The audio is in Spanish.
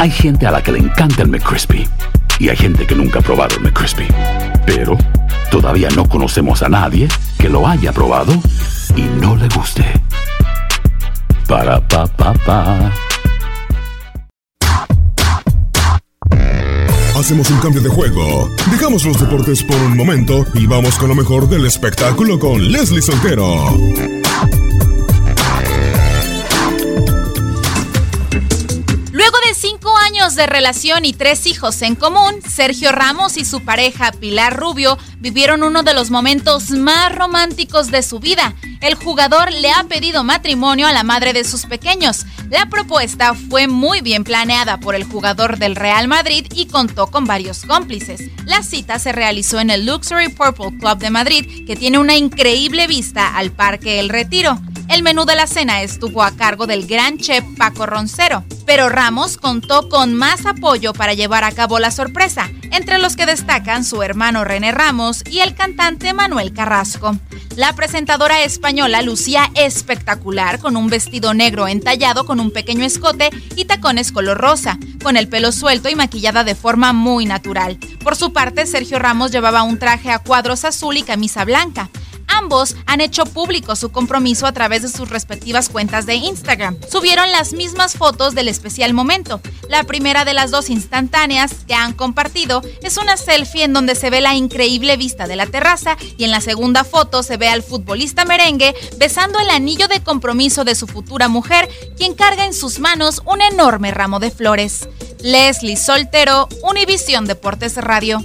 Hay gente a la que le encanta el McCrispy y hay gente que nunca ha probado el McCrispy. Pero todavía no conocemos a nadie que lo haya probado y no le guste. Para pa pa pa. Hacemos un cambio de juego. Dejamos los deportes por un momento y vamos con lo mejor del espectáculo con Leslie Soltero. De relación y tres hijos en común, Sergio Ramos y su pareja Pilar Rubio vivieron uno de los momentos más románticos de su vida. El jugador le ha pedido matrimonio a la madre de sus pequeños. La propuesta fue muy bien planeada por el jugador del Real Madrid y contó con varios cómplices. La cita se realizó en el Luxury Purple Club de Madrid, que tiene una increíble vista al Parque El Retiro. El menú de la cena estuvo a cargo del gran chef Paco Roncero, pero Ramos contó con más apoyo para llevar a cabo la sorpresa, entre los que destacan su hermano René Ramos y el cantante Manuel Carrasco. La presentadora española lucía espectacular con un vestido negro entallado con un pequeño escote y tacones color rosa, con el pelo suelto y maquillada de forma muy natural. Por su parte, Sergio Ramos llevaba un traje a cuadros azul y camisa blanca. Ambos han hecho público su compromiso a través de sus respectivas cuentas de Instagram. Subieron las mismas fotos del especial momento. La primera de las dos instantáneas que han compartido es una selfie en donde se ve la increíble vista de la terraza y en la segunda foto se ve al futbolista merengue besando el anillo de compromiso de su futura mujer, quien carga en sus manos un enorme ramo de flores. Leslie Soltero, Univisión Deportes Radio.